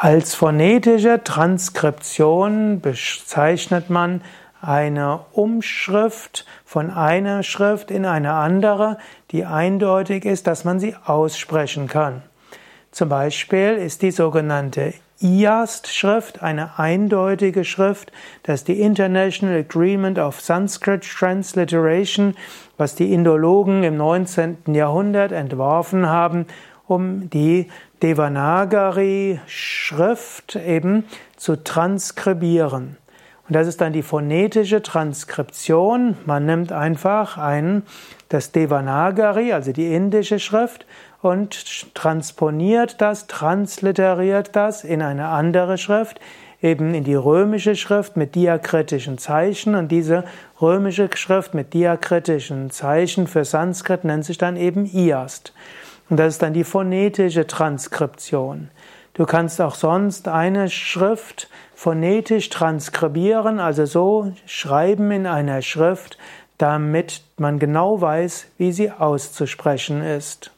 Als phonetische Transkription bezeichnet man eine Umschrift von einer Schrift in eine andere, die eindeutig ist, dass man sie aussprechen kann. Zum Beispiel ist die sogenannte IAST-Schrift eine eindeutige Schrift, das ist die International Agreement of Sanskrit Transliteration, was die Indologen im 19. Jahrhundert entworfen haben, um die Devanagari-Schrift eben zu transkribieren. Und das ist dann die phonetische Transkription. Man nimmt einfach ein, das Devanagari, also die indische Schrift, und transponiert das, transliteriert das in eine andere Schrift, eben in die römische Schrift mit diakritischen Zeichen. Und diese römische Schrift mit diakritischen Zeichen für Sanskrit nennt sich dann eben Iast. Und das ist dann die phonetische Transkription. Du kannst auch sonst eine Schrift phonetisch transkribieren, also so schreiben in einer Schrift, damit man genau weiß, wie sie auszusprechen ist.